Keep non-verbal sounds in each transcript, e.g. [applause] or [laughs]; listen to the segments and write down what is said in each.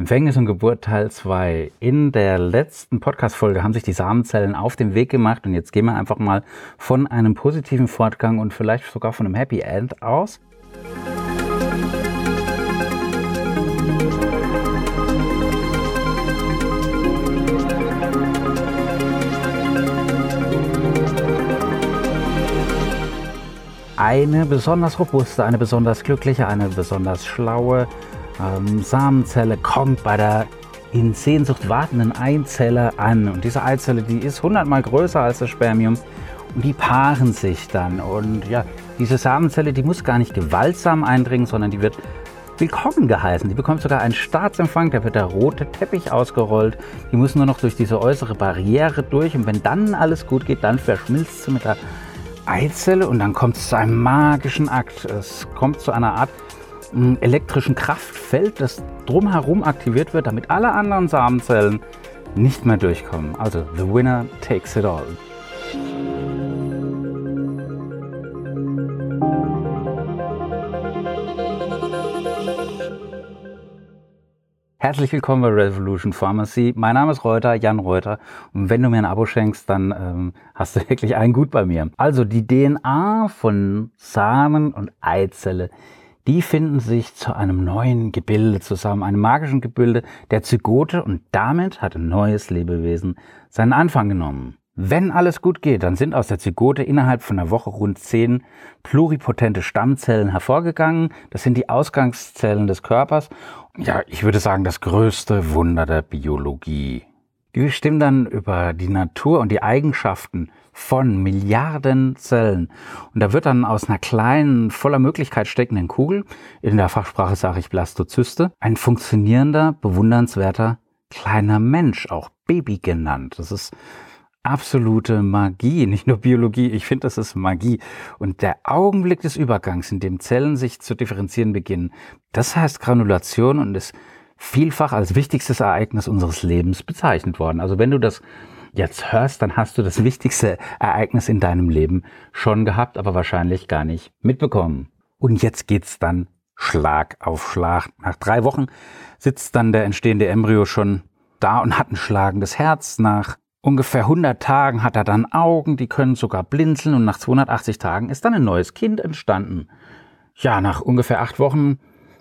Empfängnis und Geburt Teil 2. In der letzten Podcast-Folge haben sich die Samenzellen auf den Weg gemacht und jetzt gehen wir einfach mal von einem positiven Fortgang und vielleicht sogar von einem Happy End aus. Eine besonders robuste, eine besonders glückliche, eine besonders schlaue, ähm, Samenzelle kommt bei der in Sehnsucht wartenden Eizelle an. Und diese Eizelle, die ist hundertmal größer als das Spermium. Und die paaren sich dann. Und ja, diese Samenzelle, die muss gar nicht gewaltsam eindringen, sondern die wird willkommen geheißen. Die bekommt sogar einen Staatsempfang, da wird der rote Teppich ausgerollt. Die muss nur noch durch diese äußere Barriere durch. Und wenn dann alles gut geht, dann verschmilzt sie mit der Eizelle und dann kommt es zu einem magischen Akt. Es kommt zu einer Art elektrischen Kraftfeld, das drumherum aktiviert wird, damit alle anderen Samenzellen nicht mehr durchkommen. Also, the winner takes it all. Herzlich willkommen bei Revolution Pharmacy. Mein Name ist Reuter, Jan Reuter. Und wenn du mir ein Abo schenkst, dann ähm, hast du wirklich einen gut bei mir. Also die DNA von Samen und Eizelle die finden sich zu einem neuen Gebilde zusammen, einem magischen Gebilde der Zygote und damit hat ein neues Lebewesen seinen Anfang genommen. Wenn alles gut geht, dann sind aus der Zygote innerhalb von einer Woche rund zehn pluripotente Stammzellen hervorgegangen. Das sind die Ausgangszellen des Körpers. Ja, ich würde sagen, das größte Wunder der Biologie. Die bestimmen dann über die Natur und die Eigenschaften von Milliarden Zellen. Und da wird dann aus einer kleinen, voller Möglichkeit steckenden Kugel, in der Fachsprache sage ich Blastozyste, ein funktionierender, bewundernswerter kleiner Mensch, auch Baby genannt. Das ist absolute Magie, nicht nur Biologie, ich finde, das ist Magie. Und der Augenblick des Übergangs, in dem Zellen sich zu differenzieren beginnen, das heißt Granulation und ist vielfach als wichtigstes Ereignis unseres Lebens bezeichnet worden. Also wenn du das jetzt hörst, dann hast du das wichtigste Ereignis in deinem Leben schon gehabt, aber wahrscheinlich gar nicht mitbekommen. Und jetzt geht's dann Schlag auf Schlag. Nach drei Wochen sitzt dann der entstehende Embryo schon da und hat ein schlagendes Herz. Nach ungefähr 100 Tagen hat er dann Augen, die können sogar blinzeln und nach 280 Tagen ist dann ein neues Kind entstanden. Ja, nach ungefähr acht Wochen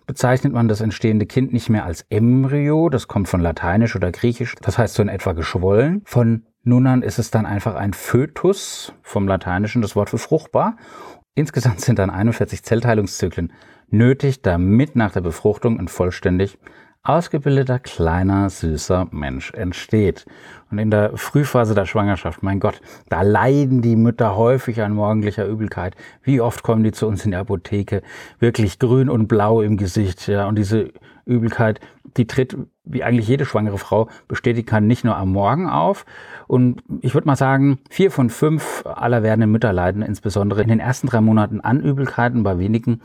bezeichnet man das entstehende Kind nicht mehr als Embryo, das kommt von Lateinisch oder Griechisch, das heißt so in etwa geschwollen. Von nun an ist es dann einfach ein Fötus, vom Lateinischen das Wort für fruchtbar. Insgesamt sind dann 41 Zellteilungszyklen nötig, damit nach der Befruchtung ein vollständig ausgebildeter, kleiner, süßer Mensch entsteht. Und in der Frühphase der Schwangerschaft, mein Gott, da leiden die Mütter häufig an morgendlicher Übelkeit. Wie oft kommen die zu uns in die Apotheke, wirklich grün und blau im Gesicht, ja, und diese Übelkeit, die tritt, wie eigentlich jede schwangere Frau bestätigen kann, nicht nur am Morgen auf. Und ich würde mal sagen, vier von fünf aller werdenden Mütter leiden insbesondere in den ersten drei Monaten an Übelkeiten, bei wenigen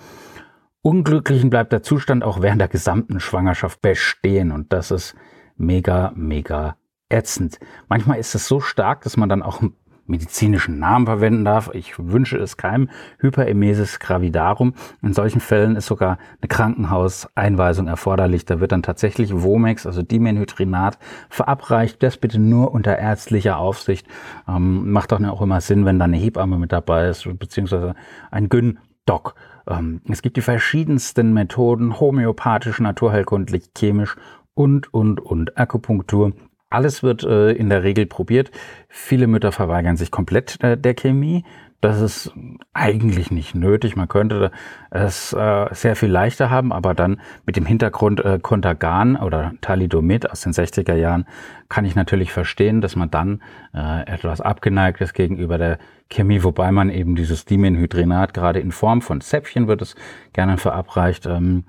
Unglücklichen bleibt der Zustand auch während der gesamten Schwangerschaft bestehen und das ist mega, mega ätzend. Manchmal ist es so stark, dass man dann auch einen medizinischen Namen verwenden darf. Ich wünsche es keinem. Hyperemesis gravidarum. In solchen Fällen ist sogar eine Krankenhauseinweisung erforderlich. Da wird dann tatsächlich Womex, also Dimenhydrinat, verabreicht. Das bitte nur unter ärztlicher Aufsicht. Ähm, macht doch auch immer Sinn, wenn da eine Hebamme mit dabei ist, beziehungsweise ein Gyn-Doc. Ähm, es gibt die verschiedensten Methoden, homöopathisch, naturheilkundlich, chemisch und, und, und Akupunktur. Alles wird äh, in der Regel probiert. Viele Mütter verweigern sich komplett äh, der Chemie. Das ist eigentlich nicht nötig. Man könnte es äh, sehr viel leichter haben, aber dann mit dem Hintergrund äh, Contagan oder Thalidomid aus den 60er Jahren kann ich natürlich verstehen, dass man dann äh, etwas abgeneigt ist gegenüber der Chemie, wobei man eben dieses Dimenhydrinat gerade in Form von Zäpfchen wird es gerne verabreicht, ähm,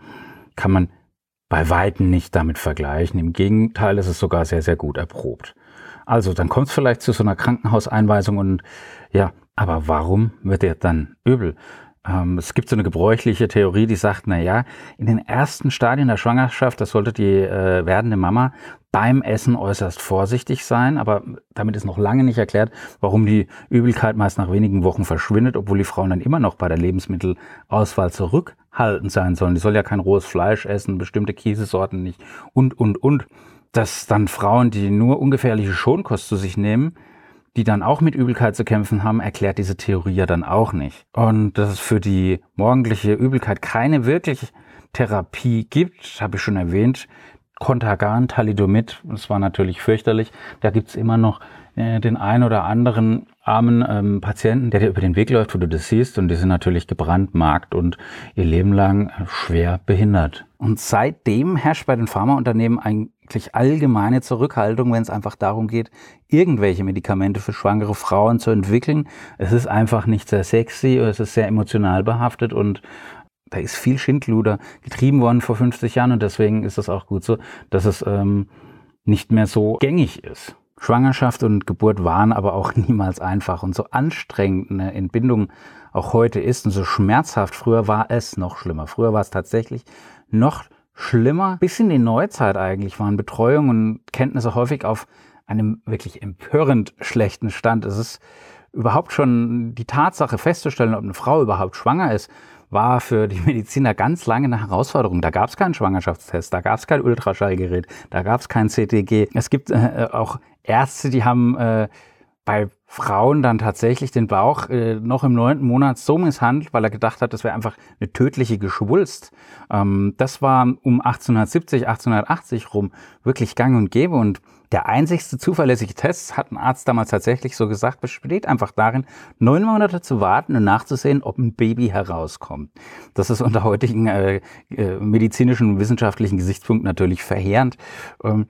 kann man bei Weitem nicht damit vergleichen. Im Gegenteil ist es sogar sehr, sehr gut erprobt. Also dann kommt es vielleicht zu so einer Krankenhauseinweisung und ja, aber warum wird er dann übel? Ähm, es gibt so eine gebräuchliche Theorie, die sagt, na ja, in den ersten Stadien der Schwangerschaft, das sollte die äh, werdende Mama beim Essen äußerst vorsichtig sein, aber damit ist noch lange nicht erklärt, warum die Übelkeit meist nach wenigen Wochen verschwindet, obwohl die Frauen dann immer noch bei der Lebensmittelauswahl zurück halten sein sollen. Die soll ja kein rohes Fleisch essen, bestimmte Käsesorten nicht und, und, und. Dass dann Frauen, die nur ungefährliche Schonkost zu sich nehmen, die dann auch mit Übelkeit zu kämpfen haben, erklärt diese Theorie ja dann auch nicht. Und dass es für die morgendliche Übelkeit keine wirkliche Therapie gibt, habe ich schon erwähnt. Contagan, Thalidomid, das war natürlich fürchterlich. Da gibt's immer noch äh, den einen oder anderen armen ähm, Patienten, der dir über den Weg läuft, wo du das siehst, und die sind natürlich gebrandmarkt und ihr Leben lang schwer behindert. Und seitdem herrscht bei den Pharmaunternehmen eigentlich allgemeine Zurückhaltung, wenn es einfach darum geht, irgendwelche Medikamente für schwangere Frauen zu entwickeln. Es ist einfach nicht sehr sexy, es ist sehr emotional behaftet und da ist viel Schindluder getrieben worden vor 50 Jahren und deswegen ist es auch gut so, dass es ähm, nicht mehr so gängig ist. Schwangerschaft und Geburt waren aber auch [laughs] niemals einfach und so anstrengend eine Entbindung auch heute ist und so schmerzhaft. Früher war es noch schlimmer. Früher war es tatsächlich noch schlimmer. Bis in die Neuzeit eigentlich waren Betreuung und Kenntnisse häufig auf einem wirklich empörend schlechten Stand. Es ist überhaupt schon die Tatsache festzustellen, ob eine Frau überhaupt schwanger ist, war für die Mediziner ganz lange eine Herausforderung. Da gab es keinen Schwangerschaftstest, da gab es kein Ultraschallgerät, da gab es kein CTG. Es gibt äh, auch Ärzte, die haben äh, bei Frauen dann tatsächlich den Bauch äh, noch im neunten Monat so misshandelt, weil er gedacht hat, das wäre einfach eine tödliche Geschwulst. Ähm, das war um 1870, 1880 rum wirklich gang und gäbe und der einzigste zuverlässige Test, hat ein Arzt damals tatsächlich so gesagt, besteht einfach darin, neun Monate zu warten und nachzusehen, ob ein Baby herauskommt. Das ist unter heutigen äh, äh, medizinischen und wissenschaftlichen Gesichtspunkten natürlich verheerend. Ähm,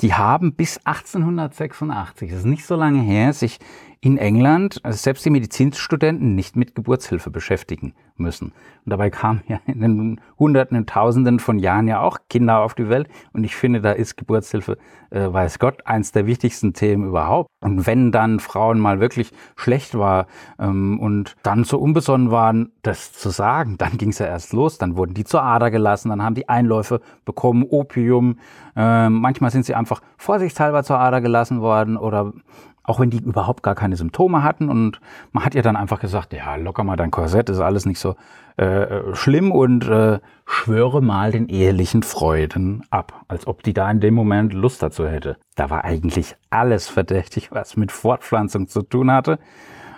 die haben bis 1886, das ist nicht so lange her, sich in England also selbst die Medizinstudenten nicht mit Geburtshilfe beschäftigen müssen. Und dabei kamen ja in den Hunderten und Tausenden von Jahren ja auch Kinder auf die Welt. Und ich finde, da ist Geburtshilfe, äh, weiß Gott, eins der wichtigsten Themen überhaupt. Und wenn dann Frauen mal wirklich schlecht war ähm, und dann so unbesonnen waren, das zu sagen, dann ging es ja erst los. Dann wurden die zur Ader gelassen, dann haben die Einläufe bekommen, Opium. Äh, manchmal sind sie einfach vorsichtshalber zur Ader gelassen worden oder auch wenn die überhaupt gar keine Symptome hatten. Und man hat ihr dann einfach gesagt, ja, locker mal dein Korsett, ist alles nicht so äh, schlimm und äh, schwöre mal den ehelichen Freuden ab, als ob die da in dem Moment Lust dazu hätte. Da war eigentlich alles verdächtig, was mit Fortpflanzung zu tun hatte.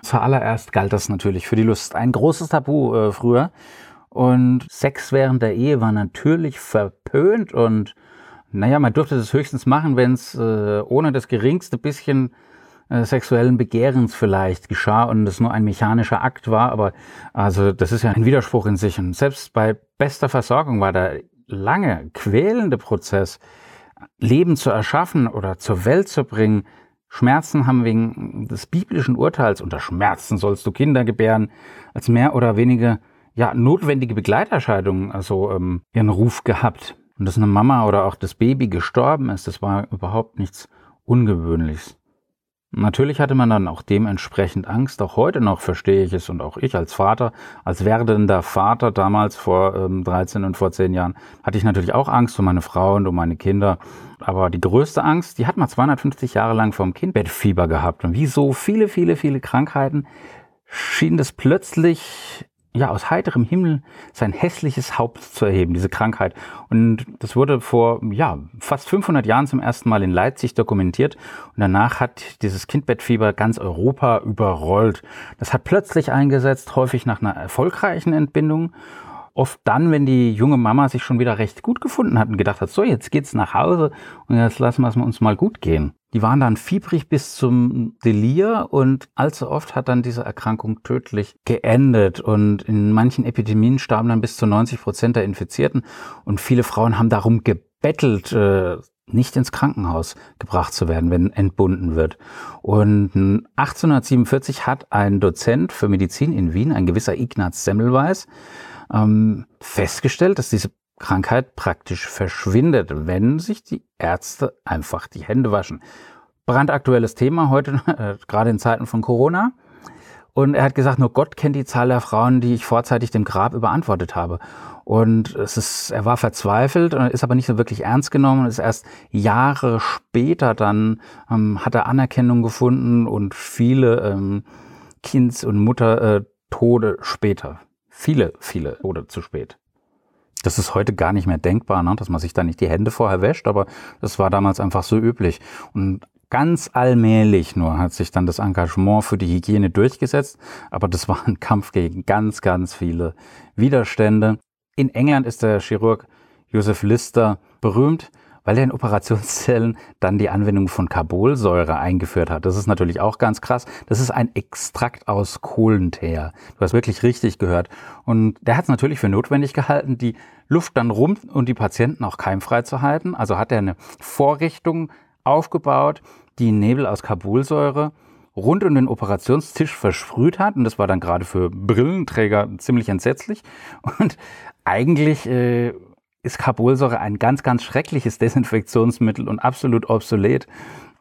Zuallererst galt das natürlich für die Lust. Ein großes Tabu äh, früher. Und Sex während der Ehe war natürlich verpönt und naja, man durfte das höchstens machen, wenn es äh, ohne das geringste bisschen äh, sexuellen Begehrens vielleicht geschah und es nur ein mechanischer Akt war, aber also das ist ja ein Widerspruch in sich. Und selbst bei bester Versorgung war der lange, quälende Prozess, Leben zu erschaffen oder zur Welt zu bringen, Schmerzen haben wegen des biblischen Urteils, unter Schmerzen sollst du Kinder gebären, als mehr oder weniger ja, notwendige Begleiterscheidungen, also ähm, ihren Ruf gehabt. Und dass eine Mama oder auch das Baby gestorben ist, das war überhaupt nichts Ungewöhnliches. Natürlich hatte man dann auch dementsprechend Angst. Auch heute noch verstehe ich es und auch ich als Vater, als werdender Vater damals vor ähm, 13 und vor 10 Jahren, hatte ich natürlich auch Angst um meine Frau und um meine Kinder. Aber die größte Angst, die hat man 250 Jahre lang vom Kindbettfieber gehabt. Und wie so viele, viele, viele Krankheiten schien das plötzlich ja, aus heiterem Himmel sein hässliches Haupt zu erheben, diese Krankheit. Und das wurde vor, ja, fast 500 Jahren zum ersten Mal in Leipzig dokumentiert. Und danach hat dieses Kindbettfieber ganz Europa überrollt. Das hat plötzlich eingesetzt, häufig nach einer erfolgreichen Entbindung. Oft dann, wenn die junge Mama sich schon wieder recht gut gefunden hat und gedacht hat, so, jetzt geht's nach Hause und jetzt lassen wir es uns mal gut gehen. Die waren dann fiebrig bis zum Delir und allzu oft hat dann diese Erkrankung tödlich geendet. Und in manchen Epidemien starben dann bis zu 90 Prozent der Infizierten. Und viele Frauen haben darum gebettelt, äh, nicht ins Krankenhaus gebracht zu werden, wenn entbunden wird. Und 1847 hat ein Dozent für Medizin in Wien, ein gewisser Ignaz Semmelweis, ähm, festgestellt, dass diese Krankheit praktisch verschwindet, wenn sich die Ärzte einfach die Hände waschen. Brandaktuelles Thema heute, [laughs] äh, gerade in Zeiten von Corona. Und er hat gesagt, nur Gott kennt die Zahl der Frauen, die ich vorzeitig dem Grab überantwortet habe. Und es ist, er war verzweifelt und ist aber nicht so wirklich ernst genommen und ist erst Jahre später dann, ähm, hat er Anerkennung gefunden und viele ähm, Kinds- und Muttertode äh, später. Viele, viele Tode zu spät. Das ist heute gar nicht mehr denkbar, ne? dass man sich da nicht die Hände vorher wäscht, aber das war damals einfach so üblich. Und ganz allmählich nur hat sich dann das Engagement für die Hygiene durchgesetzt, aber das war ein Kampf gegen ganz, ganz viele Widerstände. In England ist der Chirurg Joseph Lister berühmt weil er in Operationszellen dann die Anwendung von Carbolsäure eingeführt hat. Das ist natürlich auch ganz krass. Das ist ein Extrakt aus Kohlenteer. Du hast wirklich richtig gehört. Und der hat es natürlich für notwendig gehalten, die Luft dann rum und die Patienten auch keimfrei zu halten. Also hat er eine Vorrichtung aufgebaut, die Nebel aus Carbolsäure rund um den Operationstisch versprüht hat. Und das war dann gerade für Brillenträger ziemlich entsetzlich. Und eigentlich äh, ist Carbolsäure ein ganz, ganz schreckliches Desinfektionsmittel und absolut obsolet.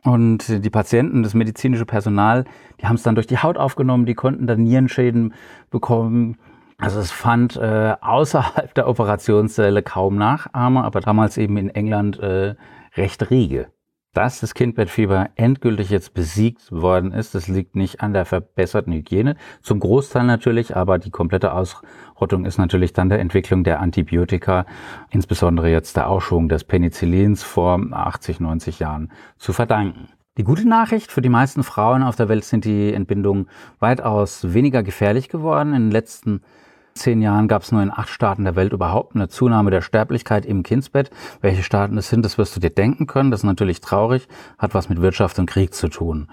Und die Patienten, das medizinische Personal, die haben es dann durch die Haut aufgenommen, die konnten dann Nierenschäden bekommen. Also es fand äh, außerhalb der Operationssäle kaum Nachahmer, aber damals eben in England äh, recht rege. Dass das Kindbettfieber endgültig jetzt besiegt worden ist, das liegt nicht an der verbesserten Hygiene, zum Großteil natürlich, aber die komplette Ausrottung ist natürlich dann der Entwicklung der Antibiotika, insbesondere jetzt der Ausschwung des Penicillins vor 80, 90 Jahren zu verdanken. Die gute Nachricht für die meisten Frauen auf der Welt sind die Entbindungen weitaus weniger gefährlich geworden. In den letzten zehn Jahren gab es nur in acht Staaten der Welt überhaupt eine Zunahme der Sterblichkeit im Kindsbett. Welche Staaten das sind, das wirst du dir denken können. Das ist natürlich traurig, hat was mit Wirtschaft und Krieg zu tun.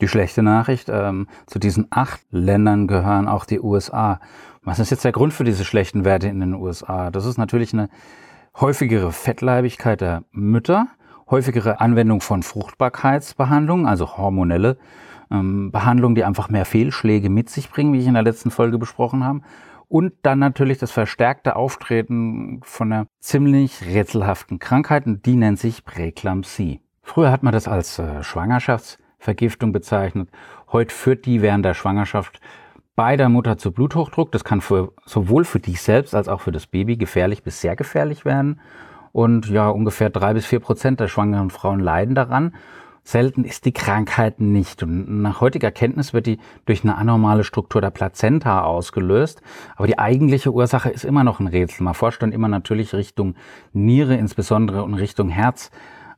Die schlechte Nachricht, ähm, zu diesen acht Ländern gehören auch die USA. Was ist jetzt der Grund für diese schlechten Werte in den USA? Das ist natürlich eine häufigere Fettleibigkeit der Mütter, häufigere Anwendung von Fruchtbarkeitsbehandlungen, also hormonelle ähm, Behandlungen, die einfach mehr Fehlschläge mit sich bringen, wie ich in der letzten Folge besprochen habe. Und dann natürlich das verstärkte Auftreten von einer ziemlich rätselhaften Krankheit, und die nennt sich Präklampsie. Früher hat man das als äh, Schwangerschaftsvergiftung bezeichnet. Heute führt die während der Schwangerschaft bei der Mutter zu Bluthochdruck. Das kann für, sowohl für dich selbst als auch für das Baby gefährlich bis sehr gefährlich werden. Und ja, ungefähr drei bis vier Prozent der schwangeren Frauen leiden daran. Selten ist die Krankheit nicht. Und nach heutiger Kenntnis wird die durch eine anormale Struktur der Plazenta ausgelöst. Aber die eigentliche Ursache ist immer noch ein Rätsel. Man forscht dann immer natürlich Richtung Niere, insbesondere und Richtung Herz.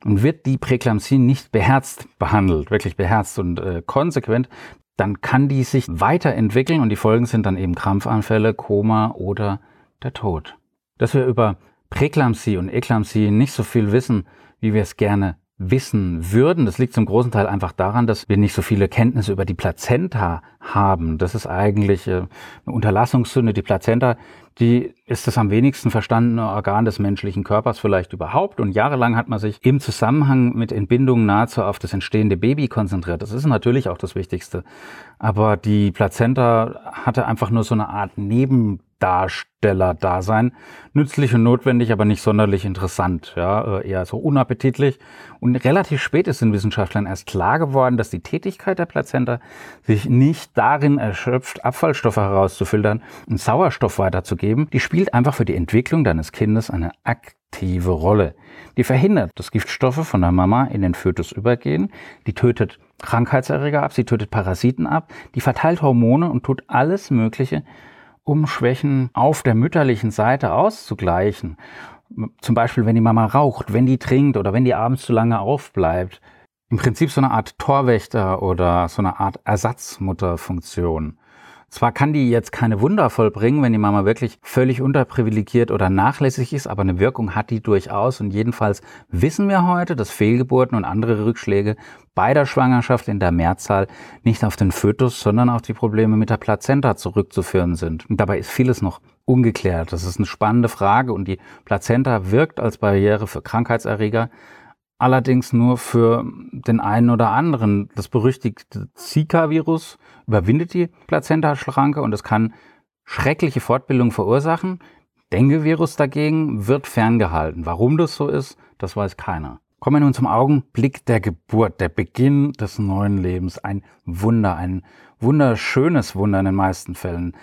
Und wird die Präklampsie nicht beherzt behandelt, wirklich beherzt und äh, konsequent, dann kann die sich weiterentwickeln und die Folgen sind dann eben Krampfanfälle, Koma oder der Tod. Dass wir über Präklampsie und Eklampsie nicht so viel wissen, wie wir es gerne wissen würden. Das liegt zum großen Teil einfach daran, dass wir nicht so viele Kenntnisse über die Plazenta haben. Das ist eigentlich äh, eine Unterlassungssünde. Die Plazenta, die ist das am wenigsten verstandene Organ des menschlichen Körpers vielleicht überhaupt. Und jahrelang hat man sich im Zusammenhang mit Entbindungen nahezu auf das entstehende Baby konzentriert. Das ist natürlich auch das Wichtigste. Aber die Plazenta hatte einfach nur so eine Art Neben Darsteller-Dasein. Nützlich und notwendig, aber nicht sonderlich interessant. Ja, äh, eher so unappetitlich. Und relativ spät ist den Wissenschaftlern erst klar geworden, dass die Tätigkeit der Plazenta sich nicht darin erschöpft, Abfallstoffe herauszufiltern und Sauerstoff weiterzugeben. Die spielt einfach für die Entwicklung deines Kindes eine aktive Rolle. Die verhindert, dass Giftstoffe von der Mama in den Fötus übergehen. Die tötet Krankheitserreger ab, sie tötet Parasiten ab, die verteilt Hormone und tut alles Mögliche, um Schwächen auf der mütterlichen Seite auszugleichen. Zum Beispiel, wenn die Mama raucht, wenn die trinkt oder wenn die abends zu lange aufbleibt. Im Prinzip so eine Art Torwächter oder so eine Art Ersatzmutterfunktion. Zwar kann die jetzt keine Wunder vollbringen, wenn die Mama wirklich völlig unterprivilegiert oder nachlässig ist, aber eine Wirkung hat die durchaus. Und jedenfalls wissen wir heute, dass Fehlgeburten und andere Rückschläge bei der Schwangerschaft in der Mehrzahl nicht auf den Fötus, sondern auf die Probleme mit der Plazenta zurückzuführen sind. Und dabei ist vieles noch ungeklärt. Das ist eine spannende Frage und die Plazenta wirkt als Barriere für Krankheitserreger, allerdings nur für den einen oder anderen. Das berüchtigte Zika-Virus überwindet die Plazentaschranke und es kann schreckliche Fortbildung verursachen. Dengue-Virus dagegen wird ferngehalten. Warum das so ist, das weiß keiner. Kommen wir nun zum Augenblick der Geburt, der Beginn des neuen Lebens. Ein Wunder, ein wunderschönes Wunder in den meisten Fällen.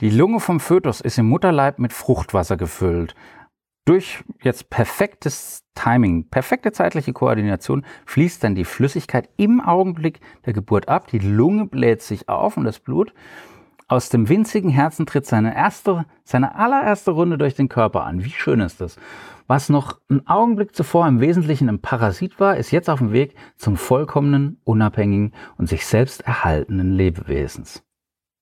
Die Lunge vom Fötus ist im Mutterleib mit Fruchtwasser gefüllt. Durch jetzt perfektes Timing, perfekte zeitliche Koordination fließt dann die Flüssigkeit im Augenblick der Geburt ab. Die Lunge bläht sich auf und das Blut aus dem winzigen Herzen tritt seine erste, seine allererste Runde durch den Körper an. Wie schön ist das? Was noch einen Augenblick zuvor im Wesentlichen ein Parasit war, ist jetzt auf dem Weg zum vollkommenen, unabhängigen und sich selbst erhaltenen Lebewesens.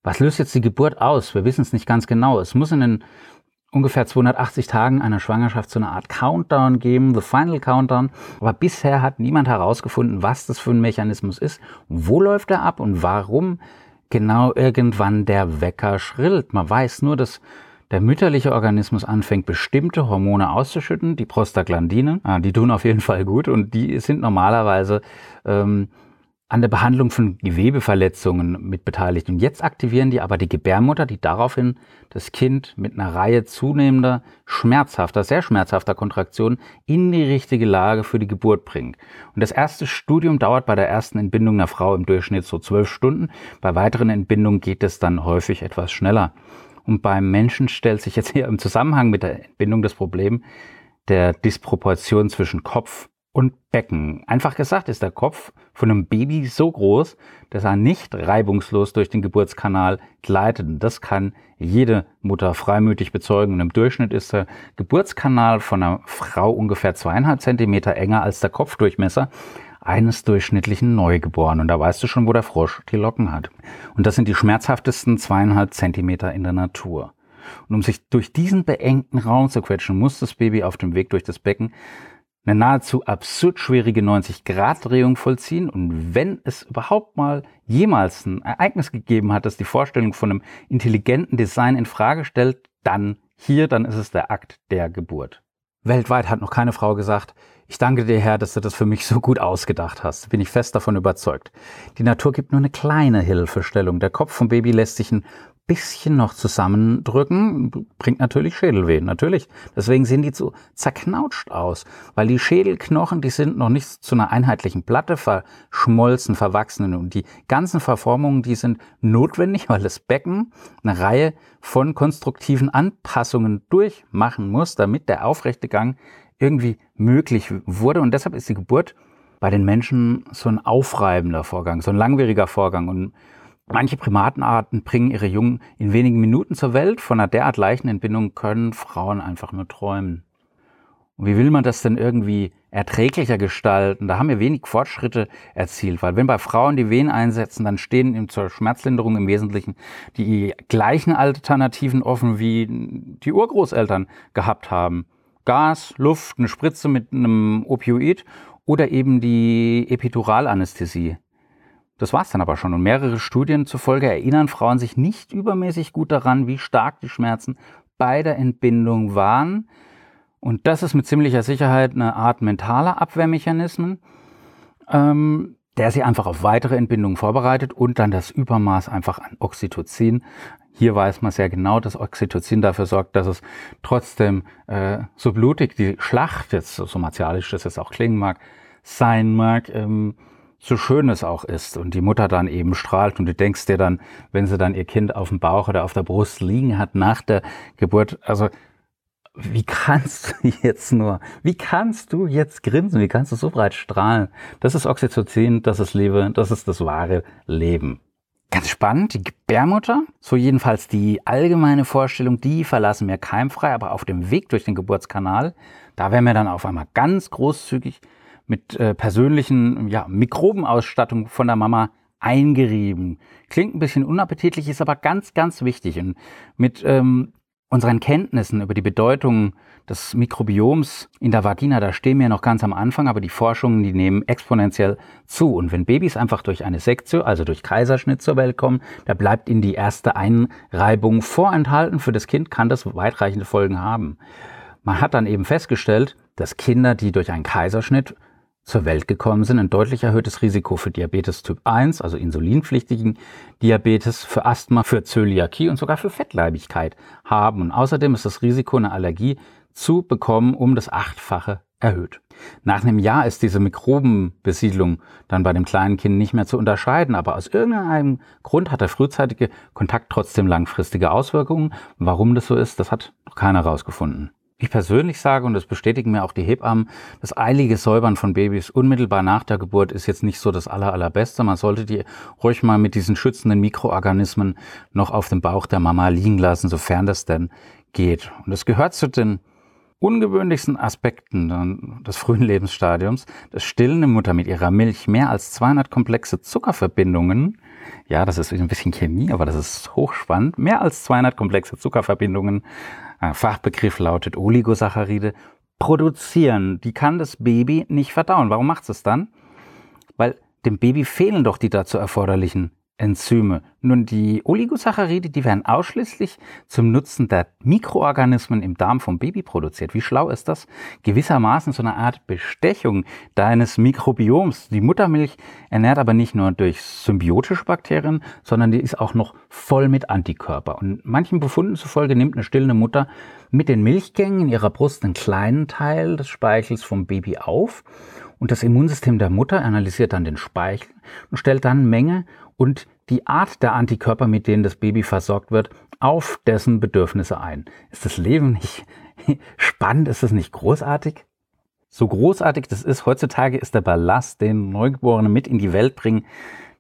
Was löst jetzt die Geburt aus? Wir wissen es nicht ganz genau. Es muss in den ungefähr 280 Tagen einer Schwangerschaft so eine Art Countdown geben, the final Countdown. Aber bisher hat niemand herausgefunden, was das für ein Mechanismus ist, wo läuft er ab und warum genau irgendwann der Wecker schrillt. Man weiß nur, dass der mütterliche Organismus anfängt, bestimmte Hormone auszuschütten, die Prostaglandine, ah, die tun auf jeden Fall gut und die sind normalerweise ähm, an der Behandlung von Gewebeverletzungen mit beteiligt. Und jetzt aktivieren die aber die Gebärmutter, die daraufhin das Kind mit einer Reihe zunehmender, schmerzhafter, sehr schmerzhafter Kontraktionen in die richtige Lage für die Geburt bringt. Und das erste Studium dauert bei der ersten Entbindung einer Frau im Durchschnitt so zwölf Stunden. Bei weiteren Entbindungen geht es dann häufig etwas schneller. Und beim Menschen stellt sich jetzt hier im Zusammenhang mit der Entbindung das Problem der Disproportion zwischen Kopf und Becken. Einfach gesagt ist der Kopf von einem Baby so groß, dass er nicht reibungslos durch den Geburtskanal gleitet. Und das kann jede Mutter freimütig bezeugen. Und im Durchschnitt ist der Geburtskanal von einer Frau ungefähr zweieinhalb Zentimeter enger als der Kopfdurchmesser eines durchschnittlichen Neugeborenen. Und da weißt du schon, wo der Frosch die Locken hat. Und das sind die schmerzhaftesten zweieinhalb Zentimeter in der Natur. Und um sich durch diesen beengten Raum zu quetschen, muss das Baby auf dem Weg durch das Becken eine nahezu absurd schwierige 90-Grad-Drehung vollziehen. Und wenn es überhaupt mal jemals ein Ereignis gegeben hat, das die Vorstellung von einem intelligenten Design in Frage stellt, dann hier, dann ist es der Akt der Geburt. Weltweit hat noch keine Frau gesagt, ich danke dir, Herr, dass du das für mich so gut ausgedacht hast. Bin ich fest davon überzeugt. Die Natur gibt nur eine kleine Hilfestellung. Der Kopf vom Baby lässt sich ein bisschen noch zusammendrücken, bringt natürlich Schädelwehen, natürlich. Deswegen sehen die so zerknautscht aus, weil die Schädelknochen, die sind noch nicht zu einer einheitlichen Platte verschmolzen, verwachsen. Und die ganzen Verformungen, die sind notwendig, [laughs] weil das Becken eine Reihe von konstruktiven Anpassungen durchmachen muss, damit der aufrechte Gang irgendwie möglich wurde. Und deshalb ist die Geburt bei den Menschen so ein aufreibender Vorgang, so ein langwieriger Vorgang. Und Manche Primatenarten bringen ihre Jungen in wenigen Minuten zur Welt. Von einer derart leichten Entbindung können Frauen einfach nur träumen. Und wie will man das denn irgendwie erträglicher gestalten? Da haben wir wenig Fortschritte erzielt, weil wenn bei Frauen die Wehen einsetzen, dann stehen zur Schmerzlinderung im Wesentlichen die gleichen Alternativen offen, wie die Urgroßeltern gehabt haben. Gas, Luft, eine Spritze mit einem Opioid oder eben die Epiduralanästhesie. Das war es dann aber schon. Und mehrere Studien zufolge erinnern Frauen sich nicht übermäßig gut daran, wie stark die Schmerzen bei der Entbindung waren. Und das ist mit ziemlicher Sicherheit eine Art mentaler Abwehrmechanismen, ähm, der sie einfach auf weitere Entbindungen vorbereitet und dann das Übermaß einfach an Oxytocin. Hier weiß man sehr genau, dass Oxytocin dafür sorgt, dass es trotzdem äh, so blutig die Schlacht, jetzt so martialisch das jetzt auch klingen mag, sein mag, ähm, so schön es auch ist und die Mutter dann eben strahlt und du denkst dir dann, wenn sie dann ihr Kind auf dem Bauch oder auf der Brust liegen hat nach der Geburt, also wie kannst du [laughs] jetzt nur, wie kannst du jetzt grinsen, wie kannst du so breit strahlen? Das ist Oxytocin, das ist Liebe, das ist das wahre Leben. Ganz spannend, die Gebärmutter, so jedenfalls die allgemeine Vorstellung, die verlassen wir keimfrei, aber auf dem Weg durch den Geburtskanal, da werden wir dann auf einmal ganz großzügig mit äh, persönlichen ja, Mikrobenausstattung von der Mama eingerieben. Klingt ein bisschen unappetitlich, ist aber ganz, ganz wichtig. Und mit ähm, unseren Kenntnissen über die Bedeutung des Mikrobioms in der Vagina, da stehen wir noch ganz am Anfang, aber die Forschungen, die nehmen exponentiell zu. Und wenn Babys einfach durch eine Sektio, also durch Kaiserschnitt zur Welt kommen, da bleibt ihnen die erste Einreibung vorenthalten. Für das Kind kann das weitreichende Folgen haben. Man hat dann eben festgestellt, dass Kinder, die durch einen Kaiserschnitt zur Welt gekommen sind, ein deutlich erhöhtes Risiko für Diabetes Typ 1, also insulinpflichtigen Diabetes, für Asthma, für Zöliakie und sogar für Fettleibigkeit haben. Und außerdem ist das Risiko, eine Allergie zu bekommen, um das Achtfache erhöht. Nach einem Jahr ist diese Mikrobenbesiedlung dann bei dem kleinen Kind nicht mehr zu unterscheiden, aber aus irgendeinem Grund hat der frühzeitige Kontakt trotzdem langfristige Auswirkungen. Warum das so ist, das hat noch keiner herausgefunden. Ich persönlich sage, und das bestätigen mir auch die Hebammen, das eilige Säubern von Babys unmittelbar nach der Geburt ist jetzt nicht so das aller, allerbeste. Man sollte die ruhig mal mit diesen schützenden Mikroorganismen noch auf dem Bauch der Mama liegen lassen, sofern das denn geht. Und es gehört zu den ungewöhnlichsten Aspekten des frühen Lebensstadiums, dass stillende Mutter mit ihrer Milch mehr als 200 komplexe Zuckerverbindungen, ja, das ist ein bisschen Chemie, aber das ist hochspannend, mehr als 200 komplexe Zuckerverbindungen äh, Fachbegriff lautet Oligosaccharide, produzieren. Die kann das Baby nicht verdauen. Warum macht es dann? Weil dem Baby fehlen doch die dazu erforderlichen Enzyme. Nun, die Oligosaccharide, die werden ausschließlich zum Nutzen der Mikroorganismen im Darm vom Baby produziert. Wie schlau ist das? Gewissermaßen so eine Art Bestechung deines Mikrobioms. Die Muttermilch ernährt aber nicht nur durch symbiotische Bakterien, sondern die ist auch noch voll mit Antikörper. Und manchen Befunden zufolge nimmt eine stillende Mutter mit den Milchgängen in ihrer Brust einen kleinen Teil des Speichels vom Baby auf und das Immunsystem der Mutter analysiert dann den Speichel und stellt dann Menge und die Art der Antikörper, mit denen das Baby versorgt wird, auf dessen Bedürfnisse ein. Ist das Leben nicht [laughs] spannend? Ist das nicht großartig? So großartig das ist, heutzutage ist der Ballast, den Neugeborene mit in die Welt bringen,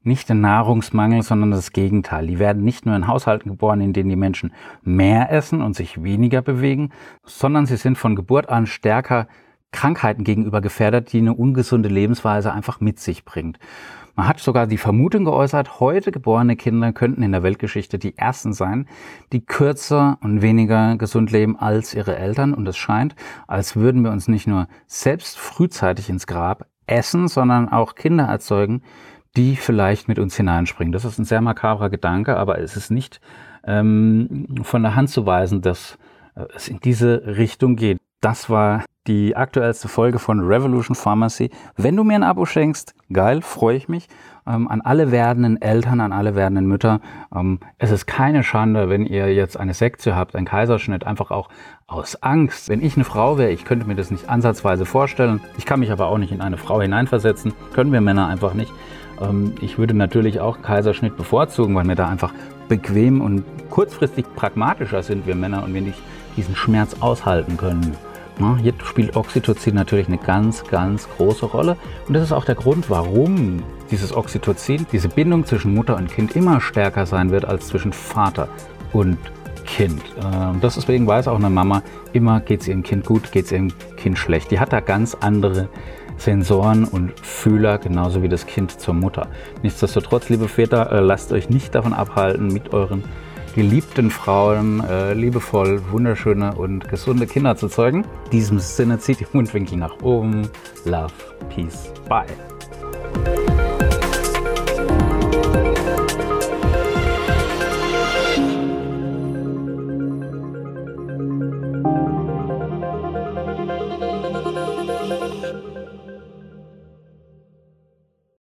nicht der Nahrungsmangel, sondern das Gegenteil. Die werden nicht nur in Haushalten geboren, in denen die Menschen mehr essen und sich weniger bewegen, sondern sie sind von Geburt an stärker Krankheiten gegenüber gefährdet, die eine ungesunde Lebensweise einfach mit sich bringt. Man hat sogar die Vermutung geäußert, heute geborene Kinder könnten in der Weltgeschichte die ersten sein, die kürzer und weniger gesund leben als ihre Eltern. Und es scheint, als würden wir uns nicht nur selbst frühzeitig ins Grab essen, sondern auch Kinder erzeugen, die vielleicht mit uns hineinspringen. Das ist ein sehr makabrer Gedanke, aber es ist nicht ähm, von der Hand zu weisen, dass äh, es in diese Richtung geht. Das war die aktuellste Folge von Revolution Pharmacy. Wenn du mir ein Abo schenkst, geil, freue ich mich. Ähm, an alle werdenden Eltern, an alle werdenden Mütter. Ähm, es ist keine Schande, wenn ihr jetzt eine Sektion habt, einen Kaiserschnitt, einfach auch aus Angst. Wenn ich eine Frau wäre, ich könnte mir das nicht ansatzweise vorstellen. Ich kann mich aber auch nicht in eine Frau hineinversetzen. Können wir Männer einfach nicht. Ähm, ich würde natürlich auch Kaiserschnitt bevorzugen, weil wir da einfach bequem und kurzfristig pragmatischer sind, wir Männer, und wir nicht diesen Schmerz aushalten können. Hier spielt Oxytocin natürlich eine ganz, ganz große Rolle. Und das ist auch der Grund, warum dieses Oxytocin, diese Bindung zwischen Mutter und Kind immer stärker sein wird als zwischen Vater und Kind. Ähm, das deswegen weiß auch eine Mama, immer geht es ihrem Kind gut, geht es ihrem Kind schlecht. Die hat da ganz andere Sensoren und Fühler, genauso wie das Kind zur Mutter. Nichtsdestotrotz, liebe Väter, äh, lasst euch nicht davon abhalten, mit euren geliebten Frauen äh, liebevoll, wunderschöne und gesunde Kinder zu zeugen. In diesem Sinne zieht die Mundwinkel nach oben. Love, Peace, Bye.